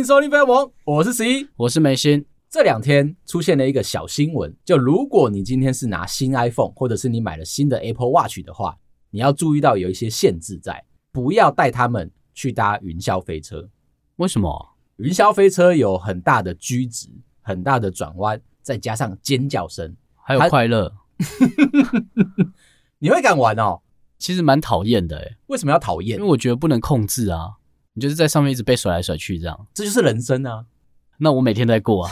迎收听《飞龙盟》，我是十一，我是梅心。这两天出现了一个小新闻，就如果你今天是拿新 iPhone，或者是你买了新的 Apple Watch 的话，你要注意到有一些限制在，不要带他们去搭云霄飞车。为什么？云霄飞车有很大的 G 值，很大的转弯，再加上尖叫声，还有快乐。你会敢玩哦？其实蛮讨厌的诶，为什么要讨厌？因为我觉得不能控制啊，你就是在上面一直被甩来甩去这样，这就是人生啊。那我每天在过啊，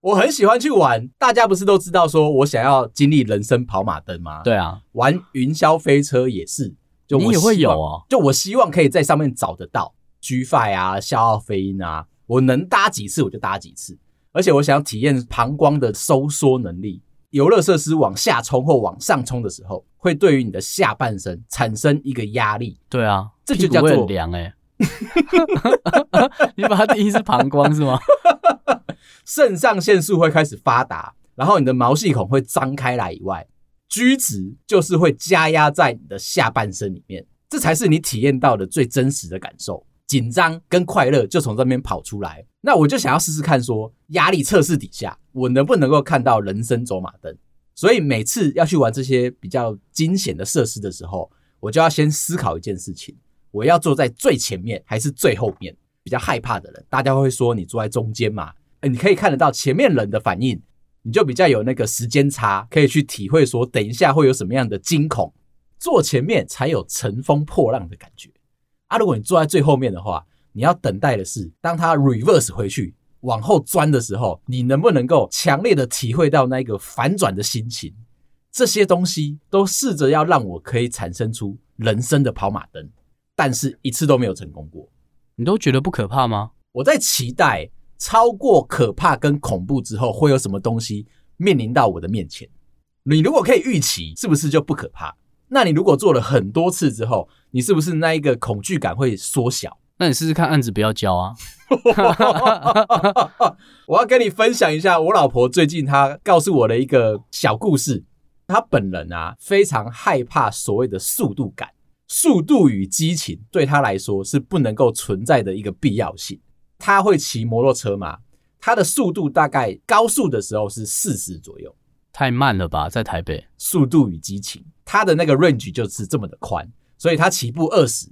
我很喜欢去玩。大家不是都知道说我想要经历人生跑马灯吗？对啊，玩云霄飞车也是，就我你也会有哦。就我希望可以在上面找得到 G5 啊、消耗飞鹰啊，我能搭几次我就搭几次。而且我想要体验膀胱的收缩能力，游乐设施往下冲或往上冲的时候，会对于你的下半身产生一个压力。对啊，这就叫做凉哎。你把它定义是膀胱是吗？肾上腺素会开始发达，然后你的毛细孔会张开来以外居值就是会加压在你的下半身里面，这才是你体验到的最真实的感受。紧张跟快乐就从这边跑出来。那我就想要试试看，说压力测试底下我能不能够看到人生走马灯。所以每次要去玩这些比较惊险的设施的时候，我就要先思考一件事情。我要坐在最前面还是最后面？比较害怕的人，大家会说你坐在中间嘛？诶，你可以看得到前面人的反应，你就比较有那个时间差，可以去体会说等一下会有什么样的惊恐。坐前面才有乘风破浪的感觉啊！如果你坐在最后面的话，你要等待的是当他 reverse 回去往后钻的时候，你能不能够强烈的体会到那个反转的心情？这些东西都试着要让我可以产生出人生的跑马灯。但是一次都没有成功过，你都觉得不可怕吗？我在期待超过可怕跟恐怖之后会有什么东西面临到我的面前。你如果可以预期，是不是就不可怕？那你如果做了很多次之后，你是不是那一个恐惧感会缩小？那你试试看案子不要交啊！我要跟你分享一下我老婆最近她告诉我的一个小故事。她本人啊非常害怕所谓的速度感。速度与激情对他来说是不能够存在的一个必要性。他会骑摩托车吗？他的速度大概高速的时候是四十左右，太慢了吧？在台北，速度与激情，他的那个 range 就是这么的宽，所以他起步二十，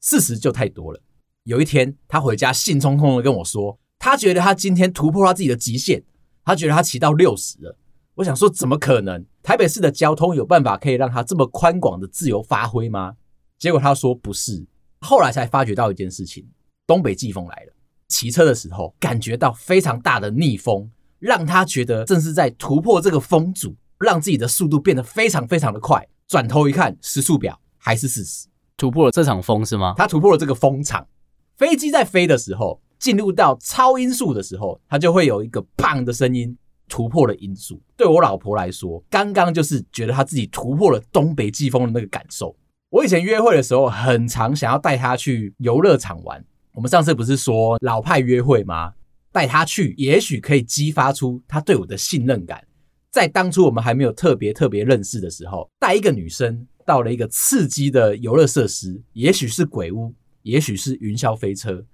四十就太多了。有一天，他回家兴冲冲的跟我说，他觉得他今天突破他自己的极限，他觉得他骑到六十了。我想说，怎么可能？台北市的交通有办法可以让他这么宽广的自由发挥吗？结果他说不是，后来才发觉到一件事情：东北季风来了。骑车的时候感觉到非常大的逆风，让他觉得正是在突破这个风阻，让自己的速度变得非常非常的快。转头一看，时速表还是四十，突破了这场风是吗？他突破了这个风场。飞机在飞的时候，进入到超音速的时候，它就会有一个砰的声音，突破了音速。对我老婆来说，刚刚就是觉得她自己突破了东北季风的那个感受。我以前约会的时候，很常想要带她去游乐场玩。我们上次不是说老派约会吗？带她去，也许可以激发出她对我的信任感。在当初我们还没有特别特别认识的时候，带一个女生到了一个刺激的游乐设施，也许是鬼屋，也许是云霄飞车，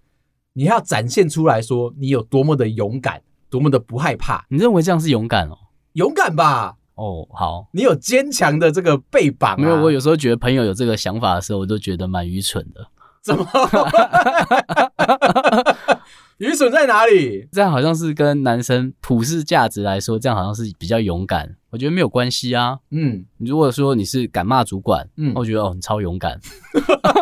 你要展现出来说你有多么的勇敢，多么的不害怕。你认为这样是勇敢哦？勇敢吧。哦，好，你有坚强的这个背膀啊。没有，我有时候觉得朋友有这个想法的时候，我都觉得蛮愚蠢的。怎么？愚蠢在哪里？这样好像是跟男生普世价值来说，这样好像是比较勇敢。我觉得没有关系啊。嗯，你如果说你是敢骂主管，嗯，我觉得哦，你超勇敢，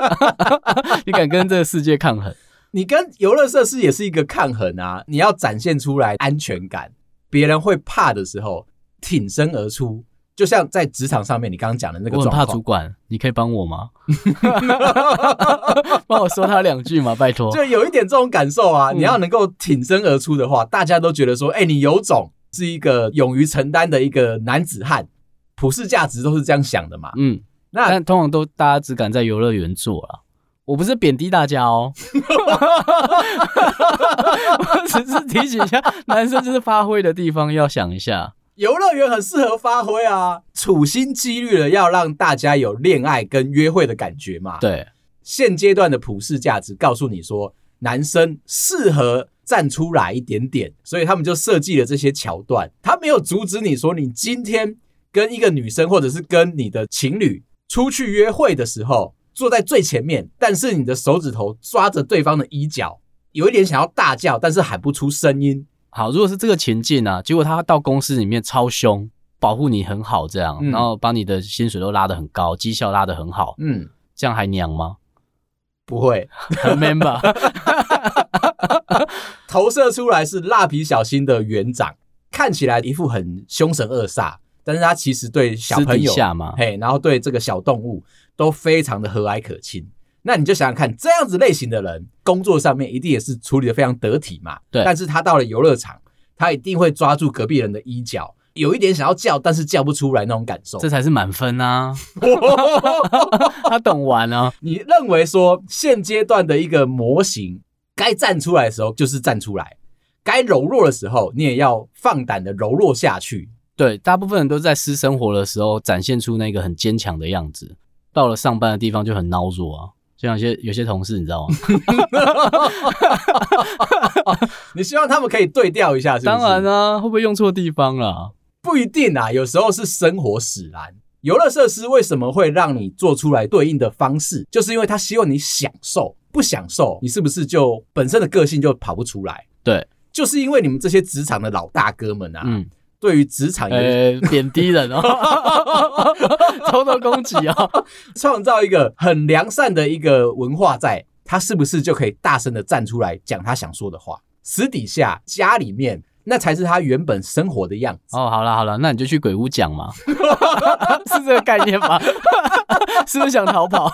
你敢跟这个世界抗衡。你跟游乐设施也是一个抗衡啊。你要展现出来安全感，别人会怕的时候。挺身而出，就像在职场上面，你刚刚讲的那个状况。我很怕主管，你可以帮我吗？帮我说他两句嘛，拜托。就有一点这种感受啊！你要能够挺身而出的话，大家都觉得说，哎，你有种，是一个勇于承担的一个男子汉。普世价值都是这样想的嘛。嗯，那但通常都大家只敢在游乐园做了。我不是贬低大家哦，我只是提醒一下，男生就是发挥的地方要想一下。游乐园很适合发挥啊，处心积虑的要让大家有恋爱跟约会的感觉嘛。对，现阶段的普世价值告诉你说，男生适合站出来一点点，所以他们就设计了这些桥段。他没有阻止你说，你今天跟一个女生或者是跟你的情侣出去约会的时候，坐在最前面，但是你的手指头抓着对方的衣角，有一点想要大叫，但是喊不出声音。好，如果是这个情境啊，结果他到公司里面超凶，保护你很好，这样，嗯、然后把你的薪水都拉得很高，绩效拉得很好，嗯，这样还娘吗？不会，很 man 吧？投射出来是蜡笔小新的园长，看起来一副很凶神恶煞，但是他其实对小朋友嘛，嘿，然后对这个小动物都非常的和蔼可亲。那你就想想看，这样子类型的人，工作上面一定也是处理的非常得体嘛。对。但是他到了游乐场，他一定会抓住隔壁人的衣角，有一点想要叫，但是叫不出来那种感受。这才是满分啊！他懂玩啊。你认为说现阶段的一个模型，该站出来的时候就是站出来，该柔弱的时候你也要放胆的柔弱下去。对，大部分人都在私生活的时候展现出那个很坚强的样子，到了上班的地方就很孬弱啊。就像有些有些同事，你知道吗？你希望他们可以对调一下是是？当然啊，会不会用错地方了？不一定啊，有时候是生活使然。游乐设施为什么会让你做出来对应的方式？就是因为他希望你享受，不享受，你是不是就本身的个性就跑不出来？对，就是因为你们这些职场的老大哥们啊。嗯对于职场，呃，贬低人哦，偷偷攻击哦，创造一个很良善的一个文化在，他是不是就可以大声的站出来讲他想说的话？私底下家里面，那才是他原本生活的样子。哦，好了好了，那你就去鬼屋讲嘛，是这个概念吗？是不是想逃跑？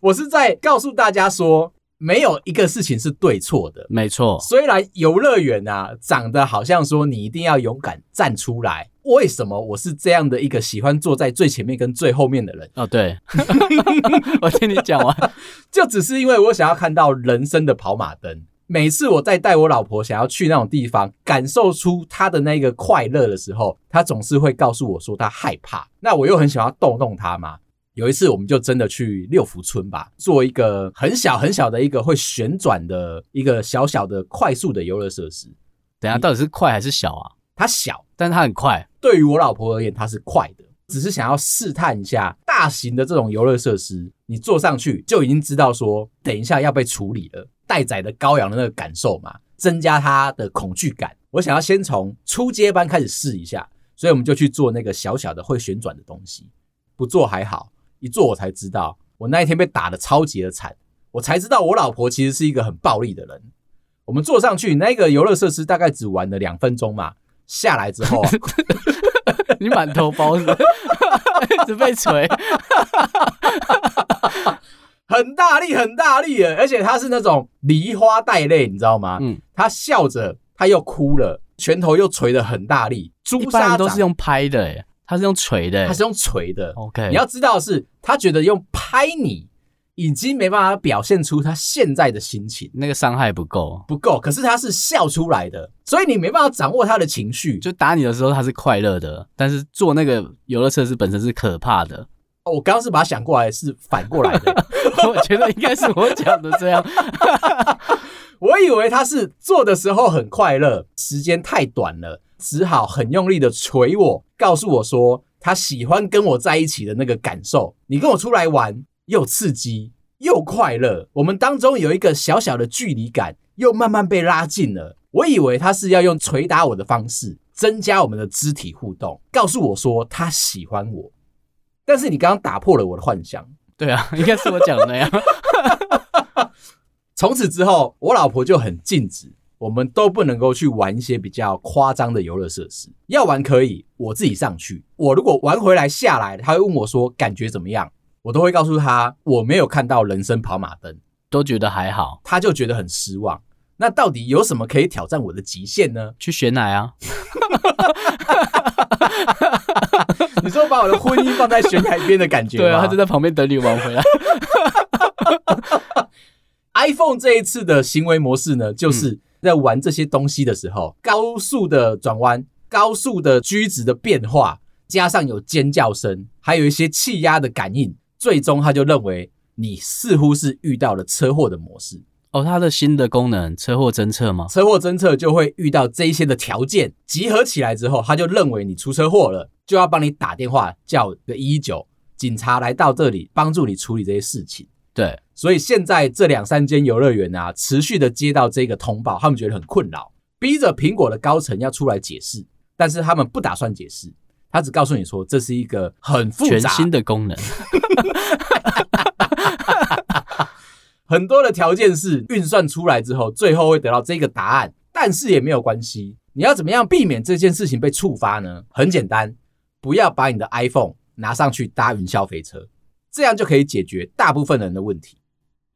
我是在告诉大家说。没有一个事情是对错的，没错。虽然游乐园啊长得好像说你一定要勇敢站出来，为什么我是这样的一个喜欢坐在最前面跟最后面的人？哦，对，我听你讲完，就只是因为我想要看到人生的跑马灯。每次我在带我老婆想要去那种地方，感受出她的那个快乐的时候，她总是会告诉我说她害怕。那我又很想要逗弄她嘛。有一次，我们就真的去六福村吧，做一个很小很小的一个会旋转的一个小小的快速的游乐设施。等下，到底是快还是小啊？它小，但是它很快。对于我老婆而言，它是快的，只是想要试探一下大型的这种游乐设施，你坐上去就已经知道说，等一下要被处理了，待宰的羔羊的那个感受嘛，增加它的恐惧感。我想要先从初阶班开始试一下，所以我们就去做那个小小的会旋转的东西。不做还好。一做我才知道，我那一天被打的超级的惨，我才知道我老婆其实是一个很暴力的人。我们坐上去那个游乐设施，大概只玩了两分钟嘛，下来之后，你满头包子，一直被锤，很大力很大力的，而且他是那种梨花带泪，你知道吗？嗯，他笑着，他又哭了，拳头又捶得很大力。朱砂都是用拍的耶。他是用锤的，他是用锤的。OK，你要知道的是，他觉得用拍你已经没办法表现出他现在的心情，那个伤害不够，不够。可是他是笑出来的，所以你没办法掌握他的情绪。就打你的时候他是快乐的，但是做那个游乐设施本身是可怕的。哦，我刚刚是把它想过来，是反过来的。我觉得应该是我讲的这样。我以为他是做的时候很快乐，时间太短了。只好很用力的捶我，告诉我说他喜欢跟我在一起的那个感受。你跟我出来玩，又刺激又快乐，我们当中有一个小小的距离感，又慢慢被拉近了。我以为他是要用捶打我的方式增加我们的肢体互动，告诉我说他喜欢我。但是你刚刚打破了我的幻想。对啊，应该是我讲的那样。从此之后，我老婆就很禁止。我们都不能够去玩一些比较夸张的游乐设施，要玩可以，我自己上去。我如果玩回来下来，他会问我说感觉怎么样，我都会告诉他我没有看到人生跑马灯，都觉得还好，他就觉得很失望。那到底有什么可以挑战我的极限呢？去选奶啊！你说把我的婚姻放在悬崖边的感觉？对啊，他就在旁边等你玩回来。iPhone 这一次的行为模式呢，就是、嗯。在玩这些东西的时候，高速的转弯、高速的居值的变化，加上有尖叫声，还有一些气压的感应，最终他就认为你似乎是遇到了车祸的模式。哦，它的新的功能，车祸侦测吗？车祸侦测就会遇到这一些的条件集合起来之后，他就认为你出车祸了，就要帮你打电话叫个一一九，警察来到这里帮助你处理这些事情。对，所以现在这两三间游乐园啊，持续的接到这个通报，他们觉得很困扰，逼着苹果的高层要出来解释，但是他们不打算解释，他只告诉你说这是一个很复杂全新的功能。很多的条件是运算出来之后，最后会得到这个答案，但是也没有关系。你要怎么样避免这件事情被触发呢？很简单，不要把你的 iPhone 拿上去搭云霄飞车，这样就可以解决大部分人的问题。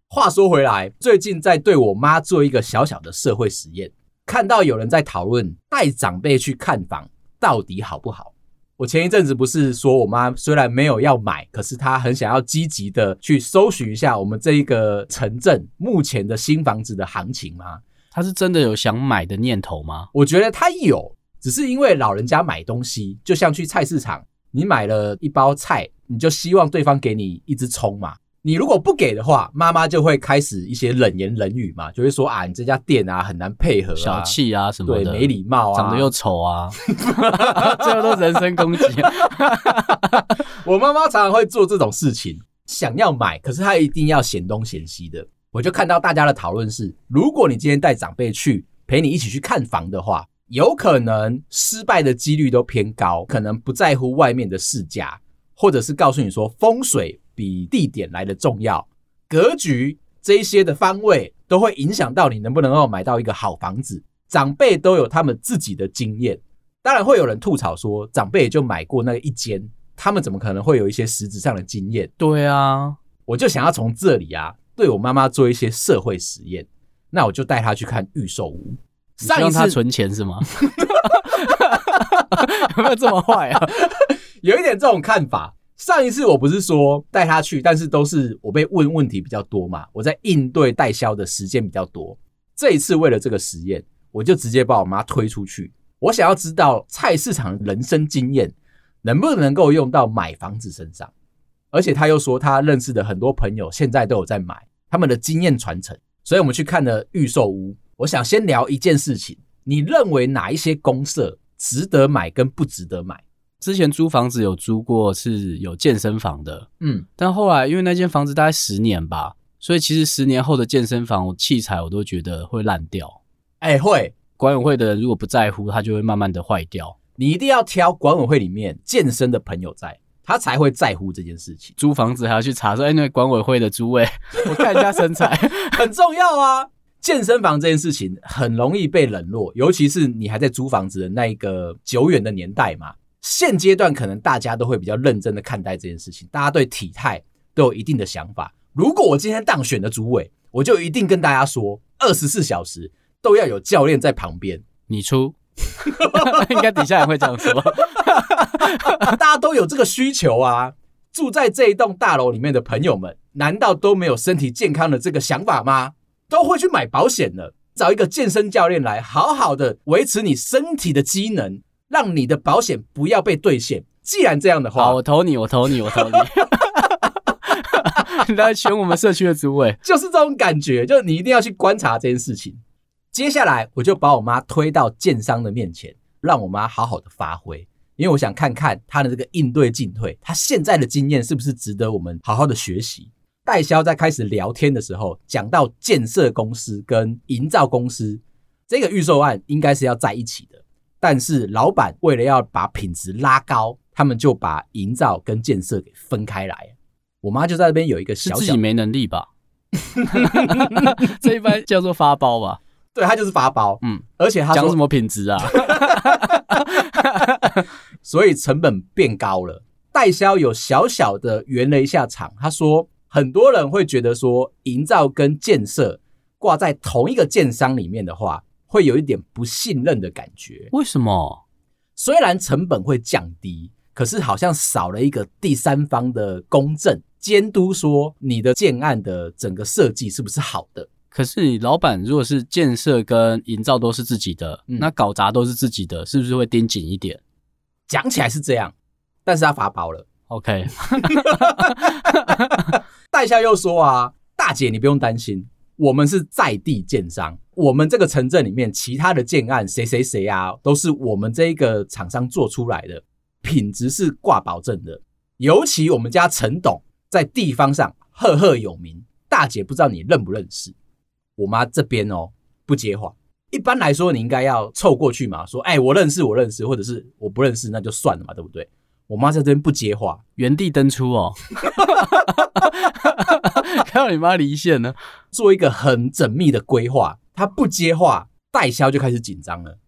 话说回来，最近在对我妈做一个小小的社会实验，看到有人在讨论带长辈去看房到底好不好。我前一阵子不是说我妈虽然没有要买，可是她很想要积极的去搜寻一下我们这一个城镇目前的新房子的行情吗？她是真的有想买的念头吗？我觉得她有，只是因为老人家买东西就像去菜市场，你买了一包菜，你就希望对方给你一支葱嘛。你如果不给的话，妈妈就会开始一些冷言冷语嘛，就会说啊，你这家店啊很难配合啊，小气啊什么的，对，没礼貌啊，长得又丑啊，最后都人身攻击。我妈妈常常会做这种事情，想要买，可是她一定要嫌东嫌西的。我就看到大家的讨论是，如果你今天带长辈去陪你一起去看房的话，有可能失败的几率都偏高，可能不在乎外面的市价，或者是告诉你说风水。比地点来的重要，格局这一些的方位都会影响到你能不能够买到一个好房子。长辈都有他们自己的经验，当然会有人吐槽说，长辈也就买过那个一间，他们怎么可能会有一些实质上的经验？对啊，我就想要从这里啊，对我妈妈做一些社会实验。那我就带她去看预售屋，上一次存钱是吗？有没有这么坏啊？有一点这种看法。上一次我不是说带他去，但是都是我被问问题比较多嘛，我在应对代销的时间比较多。这一次为了这个实验，我就直接把我妈推出去。我想要知道菜市场人生经验能不能够用到买房子身上，而且他又说他认识的很多朋友现在都有在买，他们的经验传承。所以我们去看了预售屋。我想先聊一件事情，你认为哪一些公设值得买跟不值得买？之前租房子有租过是有健身房的，嗯，但后来因为那间房子大概十年吧，所以其实十年后的健身房器材我都觉得会烂掉。哎，会管委会的人如果不在乎，它就会慢慢的坏掉。你一定要挑管委会里面健身的朋友在，他才会在乎这件事情。租房子还要去查说，哎，那个管委会的诸位，我看一下身材 很重要啊。健身房这件事情很容易被冷落，尤其是你还在租房子的那一个久远的年代嘛。现阶段可能大家都会比较认真的看待这件事情，大家对体态都有一定的想法。如果我今天当选的主委，我就一定跟大家说，二十四小时都要有教练在旁边。你出，应该底下人会这样说。大家都有这个需求啊！住在这一栋大楼里面的朋友们，难道都没有身体健康的这个想法吗？都会去买保险了，找一个健身教练来，好好的维持你身体的机能。让你的保险不要被兑现。既然这样的话，好，我投你，我投你，我投你。你来选我们社区的主委，就是这种感觉，就是你一定要去观察这件事情。接下来，我就把我妈推到建商的面前，让我妈好好的发挥，因为我想看看她的这个应对进退，她现在的经验是不是值得我们好好的学习。代销在开始聊天的时候，讲到建设公司跟营造公司，这个预售案应该是要在一起的。但是老板为了要把品质拉高，他们就把营造跟建设给分开来。我妈就在那边有一个小小，自己没能力吧？这一般叫做发包吧？对，他就是发包。嗯，而且他讲什么品质啊？所以成本变高了。代销有小小的圆了一下场，他说很多人会觉得说，营造跟建设挂在同一个建商里面的话。会有一点不信任的感觉。为什么？虽然成本会降低，可是好像少了一个第三方的公正监督，说你的建案的整个设计是不是好的。可是你老板如果是建设跟营造都是自己的，嗯、那搞砸都是自己的，是不是会盯紧一点？讲起来是这样，但是他发包了。OK，代销又说啊，大姐你不用担心，我们是在地建商，我们这个城镇里面其他的建案谁谁谁啊，都是我们这一个厂商做出来的，品质是挂保证的。尤其我们家陈董在地方上赫赫有名，大姐不知道你认不认识？我妈这边哦不接话。一般来说，你应该要凑过去嘛，说：“哎，我认识，我认识，或者是我不认识，那就算了嘛，对不对？”我妈在这边不接话，原地登出哦，看到你妈离线呢，做一个很缜密的规划。她不接话，代销就开始紧张了。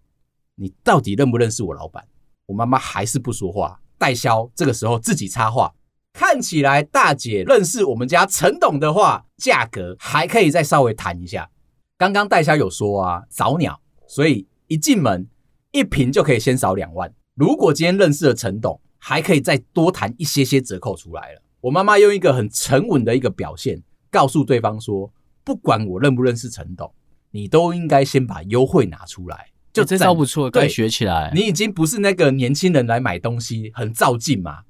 你到底认不认识我老板？我妈妈还是不说话。代销这个时候自己插话，看起来大姐认识我们家陈董的话，价格还可以再稍微谈一下。刚刚代销有说啊，早鸟，所以一进门一瓶就可以先少两万。如果今天认识了陈董，还可以再多谈一些些折扣出来了。我妈妈用一个很沉稳的一个表现，告诉对方说，不管我认不认识陈董，你都应该先把优惠拿出来。就这招不错，可以学起来。你已经不是那个年轻人来买东西很照进嘛。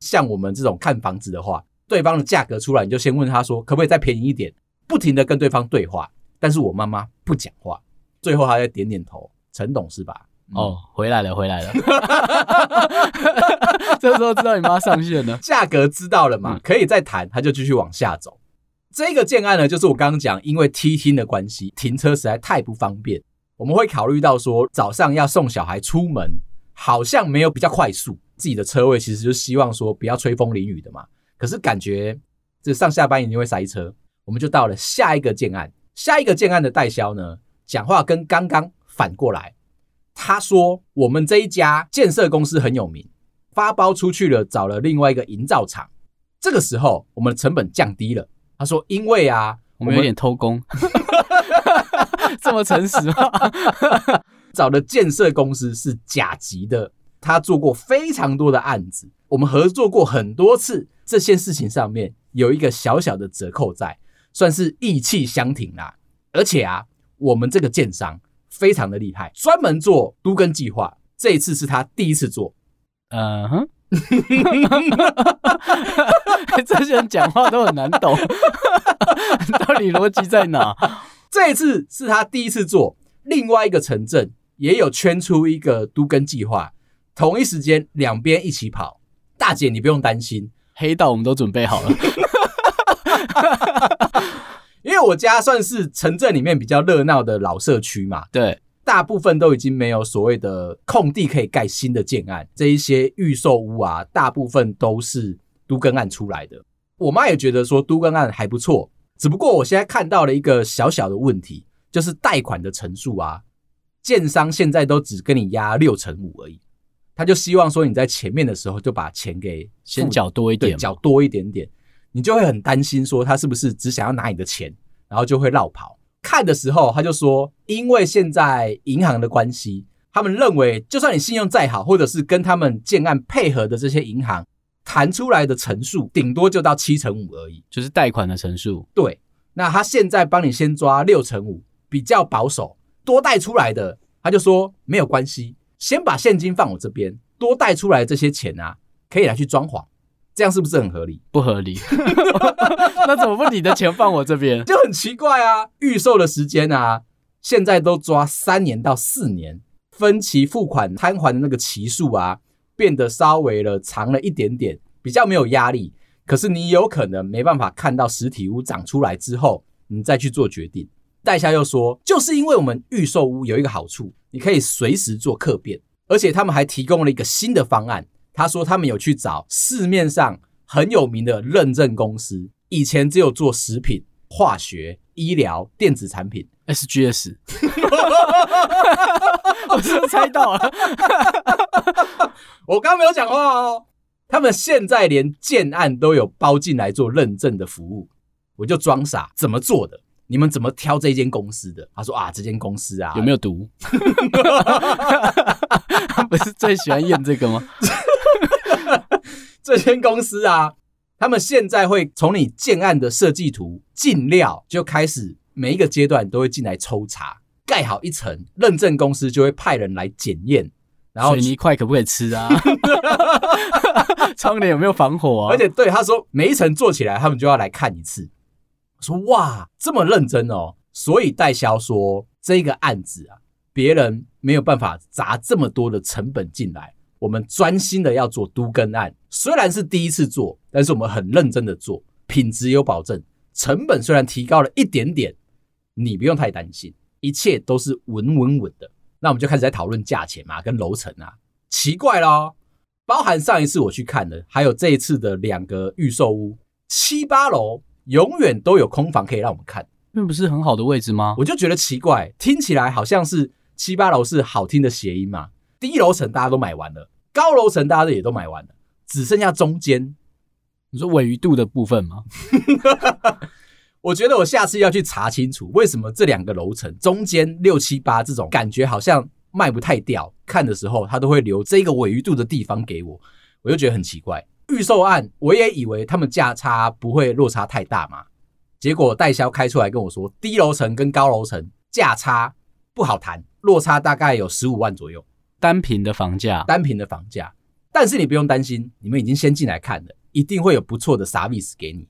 像我们这种看房子的话，对方的价格出来，你就先问他说，可不可以再便宜一点？不停的跟对方对话。但是我妈妈不讲话，最后还在点点头。陈董是吧？嗯、哦，回来了，回来了。这时候知道你妈上线了，价格知道了嘛？可以再谈，他就继续往下走。这个建案呢，就是我刚刚讲，因为梯厅的关系，停车实在太不方便。我们会考虑到说，早上要送小孩出门，好像没有比较快速。自己的车位其实就希望说不要吹风淋雨的嘛。可是感觉这上下班一定会塞车，我们就到了下一个建案。下一个建案的代销呢，讲话跟刚刚反过来。他说：“我们这一家建设公司很有名，发包出去了，找了另外一个营造厂。这个时候，我们的成本降低了。”他说：“因为啊，我们有点偷工，这么诚实吗？找的建设公司是甲级的，他做过非常多的案子，我们合作过很多次，这些事情上面有一个小小的折扣在。”算是义气相挺啦，而且啊，我们这个建商非常的厉害，专门做都更计划。这一次是他第一次做，嗯哼，这些人讲话都很难懂，到底逻辑在哪？这一次是他第一次做，另外一个城镇也有圈出一个都更计划，同一时间两边一起跑。大姐，你不用担心，黑道我们都准备好了。因为我家算是城镇里面比较热闹的老社区嘛，对，大部分都已经没有所谓的空地可以盖新的建案，这一些预售屋啊，大部分都是都更案出来的。我妈也觉得说都更案还不错，只不过我现在看到了一个小小的问题，就是贷款的成数啊，建商现在都只跟你压六成五而已，他就希望说你在前面的时候就把钱给先缴多一点，缴多一点点。你就会很担心，说他是不是只想要拿你的钱，然后就会绕跑。看的时候，他就说，因为现在银行的关系，他们认为，就算你信用再好，或者是跟他们建案配合的这些银行谈出来的成数，顶多就到七成五而已，就是贷款的成数。对，那他现在帮你先抓六成五，比较保守。多贷出来的，他就说没有关系，先把现金放我这边，多贷出来这些钱啊，可以来去装潢。这样是不是很合理？不合理。那怎么不你的钱放我这边？就很奇怪啊！预售的时间啊，现在都抓三年到四年，分期付款摊还的那个期数啊，变得稍微了长了一点点，比较没有压力。可是你有可能没办法看到实体屋长出来之后，你再去做决定。代销又说，就是因为我们预售屋有一个好处，你可以随时做客变，而且他们还提供了一个新的方案。他说他们有去找市面上很有名的认证公司，以前只有做食品、化学、医疗、电子产品，SGS。我是不是猜到了？我刚刚没有讲话哦。他们现在连建案都有包进来做认证的服务，我就装傻，怎么做的？你们怎么挑这间公司的？他说啊，这间公司啊，有没有毒？他不是最喜欢验这个吗？这间公司啊，他们现在会从你建案的设计图进料就开始，每一个阶段都会进来抽查，盖好一层，认证公司就会派人来检验，然后水泥块可不可以吃啊？窗帘有没有防火啊？而且对他说，每一层做起来，他们就要来看一次。说哇，这么认真哦。所以代销说，这个案子啊，别人没有办法砸这么多的成本进来，我们专心的要做都更案。虽然是第一次做，但是我们很认真的做，品质有保证。成本虽然提高了一点点，你不用太担心，一切都是稳稳稳的。那我们就开始在讨论价钱嘛，跟楼层啊。奇怪咯，包含上一次我去看的，还有这一次的两个预售屋，七八楼永远都有空房可以让我们看，那不是很好的位置吗？我就觉得奇怪，听起来好像是七八楼是好听的谐音嘛。低楼层大家都买完了，高楼层大家也都买完了，只剩下中间。你说尾鱼度的部分吗？我觉得我下次要去查清楚，为什么这两个楼层中间六七八这种感觉好像卖不太掉，看的时候他都会留这个尾鱼度的地方给我，我就觉得很奇怪。预售案我也以为他们价差不会落差太大嘛，结果代销开出来跟我说，低楼层跟高楼层价差不好谈，落差大概有十五万左右，单品的房价，单品的房价。但是你不用担心，你们已经先进来看了，一定会有不错的 service 给你。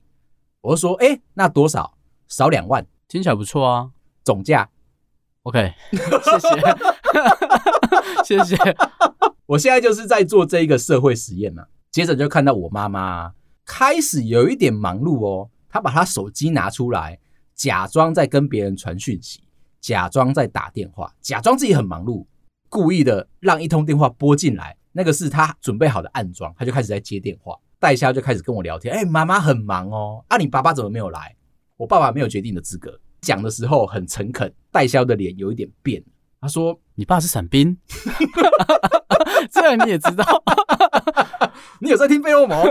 我就说，哎、欸，那多少？少两万，听起来不错啊。总价，OK，谢谢，谢谢。我现在就是在做这一个社会实验嘛。接着就看到我妈妈开始有一点忙碌哦，她把她手机拿出来，假装在跟别人传讯息，假装在打电话，假装自己很忙碌，故意的让一通电话拨进来，那个是他准备好的暗桩，他就开始在接电话。代销就开始跟我聊天，哎、欸，妈妈很忙哦，啊，你爸爸怎么没有来？我爸爸没有决定的资格。讲的时候很诚恳，代销的脸有一点变。他说：“你爸是伞兵，这样你也知道？你有在听费洛蒙？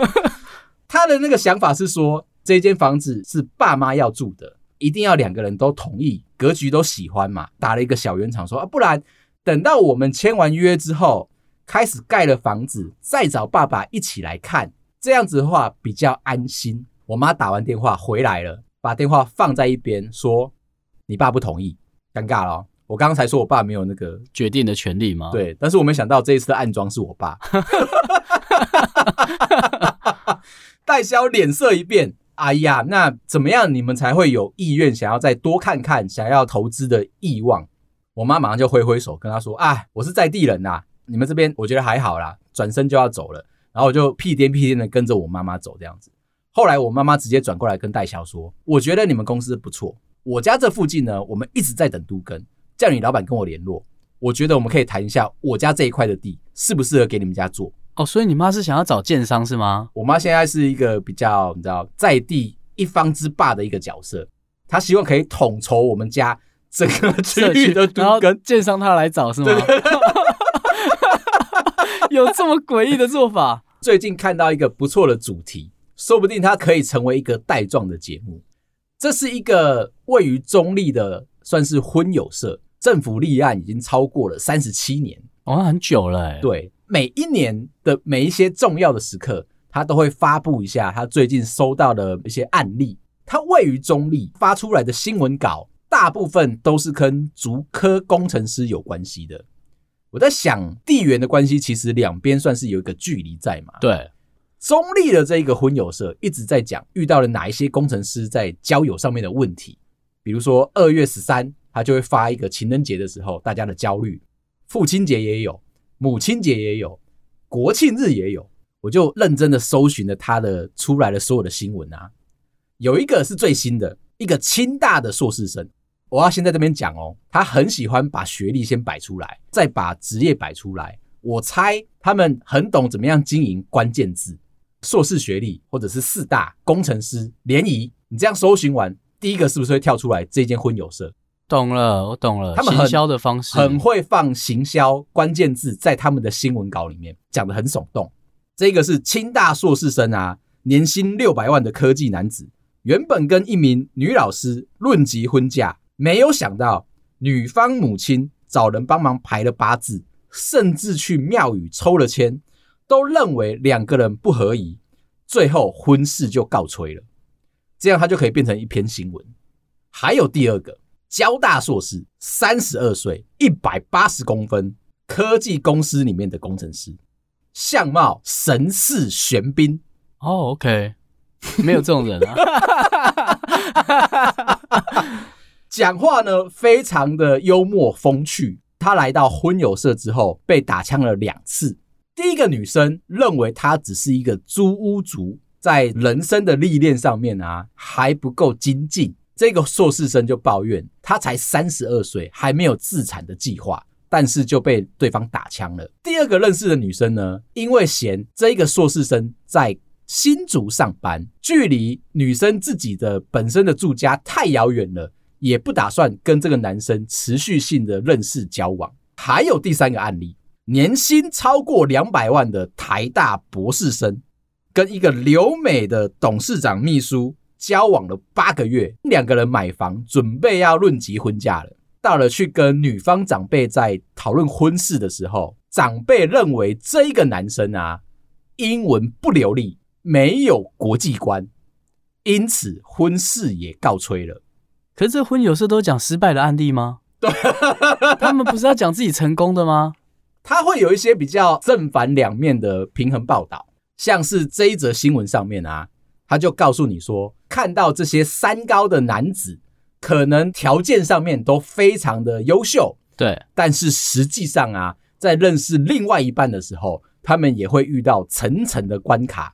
他的那个想法是说，这间房子是爸妈要住的，一定要两个人都同意，格局都喜欢嘛。打了一个小圆场说，说啊，不然等到我们签完约之后，开始盖了房子，再找爸爸一起来看。”这样子的话比较安心。我妈打完电话回来了，把电话放在一边，说：“你爸不同意，尴尬了。”我刚刚才说我爸没有那个决定的权利吗？对，但是我没想到这一次的暗装是我爸。代销脸色一变，哎呀，那怎么样你们才会有意愿想要再多看看，想要投资的欲望？我妈马上就挥挥手跟他说：“啊，我是在地人呐，你们这边我觉得还好啦。”转身就要走了。然后我就屁颠屁颠的跟着我妈妈走，这样子。后来我妈妈直接转过来跟代销说：“我觉得你们公司不错，我家这附近呢，我们一直在等都跟，叫你老板跟我联络。我觉得我们可以谈一下我家这一块的地适不适合给你们家做。”哦，所以你妈是想要找建商是吗？我妈现在是一个比较你知道在地一方之霸的一个角色，她希望可以统筹我们家整个区域的都跟，建商他来找是吗？有这么诡异的做法？最近看到一个不错的主题，说不定它可以成为一个带状的节目。这是一个位于中立的，算是婚友社，政府立案已经超过了三十七年，哦，很久了欸。对，每一年的每一些重要的时刻，他都会发布一下他最近收到的一些案例。他位于中立发出来的新闻稿，大部分都是跟竹科工程师有关系的。我在想地缘的关系，其实两边算是有一个距离在嘛。对，中立的这一个婚友社一直在讲遇到了哪一些工程师在交友上面的问题，比如说二月十三，他就会发一个情人节的时候大家的焦虑，父亲节也有，母亲节也有，国庆日也有，我就认真的搜寻了他的出来的所有的新闻啊，有一个是最新的，一个清大的硕士生。我要先在这边讲哦，他很喜欢把学历先摆出来，再把职业摆出来。我猜他们很懂怎么样经营关键字，硕士学历或者是四大工程师联谊。你这样搜寻完，第一个是不是会跳出来这间婚友社？懂了，我懂了。他们行销的方式很会放行销关键字在他们的新闻稿里面，讲得很耸动。这个是清大硕士生啊，年薪六百万的科技男子，原本跟一名女老师论及婚嫁。没有想到，女方母亲找人帮忙排了八字，甚至去庙宇抽了签，都认为两个人不合宜，最后婚事就告吹了。这样他就可以变成一篇新闻。还有第二个，交大硕士，三十二岁，一百八十公分，科技公司里面的工程师，相貌神似玄彬。哦，OK，没有这种人啊。讲话呢，非常的幽默风趣。他来到婚友社之后，被打枪了两次。第一个女生认为他只是一个租屋族，在人生的历练上面啊还不够精进。这个硕士生就抱怨，他才三十二岁，还没有自产的计划，但是就被对方打枪了。第二个认识的女生呢，因为嫌这个硕士生在新竹上班，距离女生自己的本身的住家太遥远了。也不打算跟这个男生持续性的认识交往。还有第三个案例，年薪超过两百万的台大博士生，跟一个留美的董事长秘书交往了八个月，两个人买房，准备要论及婚嫁了。到了去跟女方长辈在讨论婚事的时候，长辈认为这一个男生啊，英文不流利，没有国际观，因此婚事也告吹了。可是这婚友社都讲失败的案例吗？对，他们不是要讲自己成功的吗？他会有一些比较正反两面的平衡报道，像是这一则新闻上面啊，他就告诉你说，看到这些三高的男子，可能条件上面都非常的优秀，对，但是实际上啊，在认识另外一半的时候，他们也会遇到层层的关卡。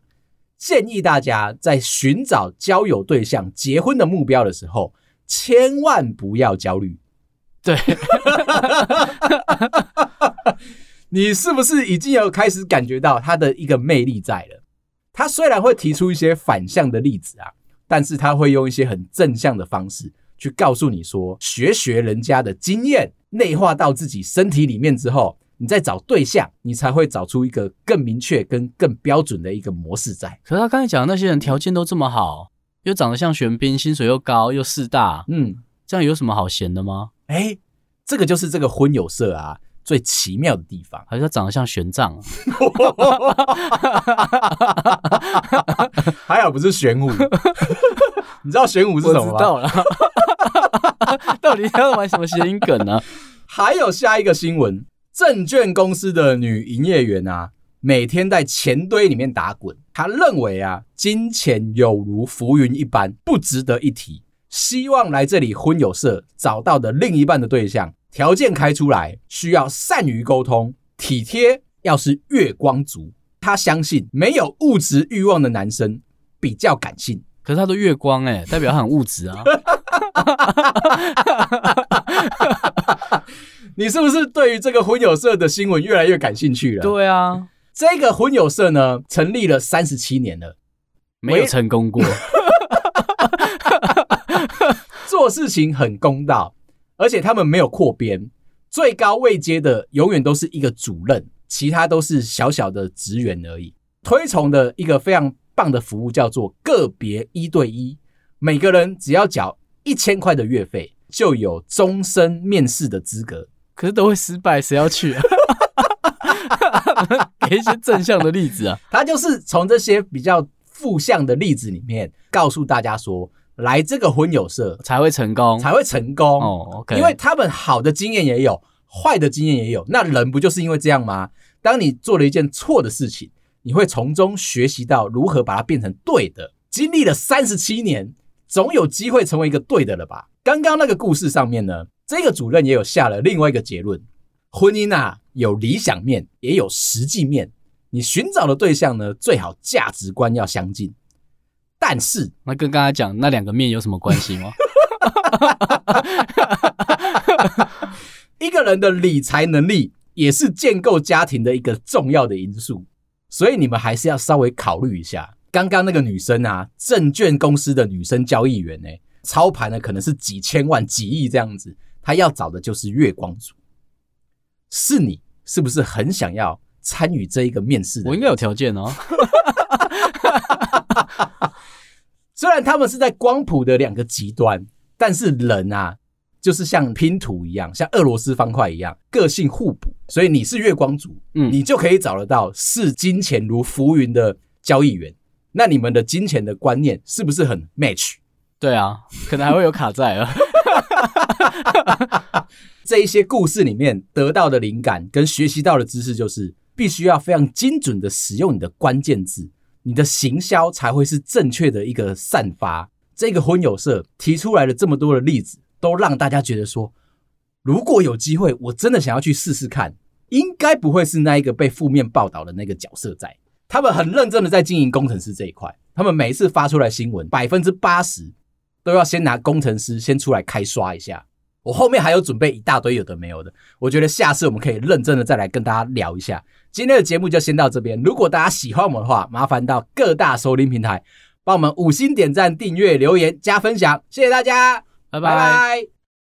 建议大家在寻找交友对象、结婚的目标的时候。千万不要焦虑，对，你是不是已经有开始感觉到他的一个魅力在了？他虽然会提出一些反向的例子啊，但是他会用一些很正向的方式去告诉你说，学学人家的经验，内化到自己身体里面之后，你再找对象，你才会找出一个更明确跟更标准的一个模式在。可是他刚才讲的那些人条件都这么好。又长得像玄彬，薪水又高，又势大，嗯，这样有什么好闲的吗？哎、欸，这个就是这个婚友社啊最奇妙的地方，还是他长得像玄奘？还好不是玄武，你知道玄武是什么吗？我知道了，到底要玩什么谐音梗呢、啊？还有下一个新闻，证券公司的女营业员啊。每天在钱堆里面打滚，他认为啊，金钱有如浮云一般，不值得一提。希望来这里婚友社找到的另一半的对象，条件开出来，需要善于沟通、体贴，要是月光族。他相信没有物质欲望的男生比较感性。可是他都月光哎、欸，代表他很物质啊。你是不是对于这个婚友社的新闻越来越感兴趣了？对啊。这个婚友社呢，成立了三十七年了，没有成功过。做事情很公道，而且他们没有扩编，最高位阶的永远都是一个主任，其他都是小小的职员而已。推崇的一个非常棒的服务叫做个别一对一，每个人只要缴一千块的月费，就有终身面试的资格。可是都会失败，谁要去啊？给一些正向的例子啊，他就是从这些比较负向的例子里面告诉大家说，来这个婚友社才会成功，才会成功哦。因为他们好的经验也有，坏的经验也有。那人不就是因为这样吗？当你做了一件错的事情，你会从中学习到如何把它变成对的。经历了三十七年，总有机会成为一个对的了吧？刚刚那个故事上面呢，这个主任也有下了另外一个结论。婚姻啊，有理想面，也有实际面。你寻找的对象呢，最好价值观要相近。但是，那跟刚才讲那两个面有什么关系吗？一个人的理财能力也是建构家庭的一个重要的因素，所以你们还是要稍微考虑一下。刚刚那个女生啊，证券公司的女生交易员呢，操盘的可能是几千万、几亿这样子，她要找的就是月光族。是你是不是很想要参与这一个面试？我应该有条件哦。虽然他们是在光谱的两个极端，但是人啊，就是像拼图一样，像俄罗斯方块一样，个性互补。所以你是月光族，嗯，你就可以找得到视金钱如浮云的交易员。那你们的金钱的观念是不是很 match？对啊，可能还会有卡债啊。这一些故事里面得到的灵感跟学习到的知识，就是必须要非常精准的使用你的关键字，你的行销才会是正确的一个散发。这个婚友社提出来的这么多的例子，都让大家觉得说，如果有机会，我真的想要去试试看，应该不会是那一个被负面报道的那个角色在。他们很认真的在经营工程师这一块，他们每一次发出来新闻，百分之八十都要先拿工程师先出来开刷一下。我后面还有准备一大堆有的没有的，我觉得下次我们可以认真的再来跟大家聊一下。今天的节目就先到这边，如果大家喜欢我们的话，麻烦到各大收听平台帮我们五星点赞、订阅、留言、加分享，谢谢大家，拜拜。拜拜。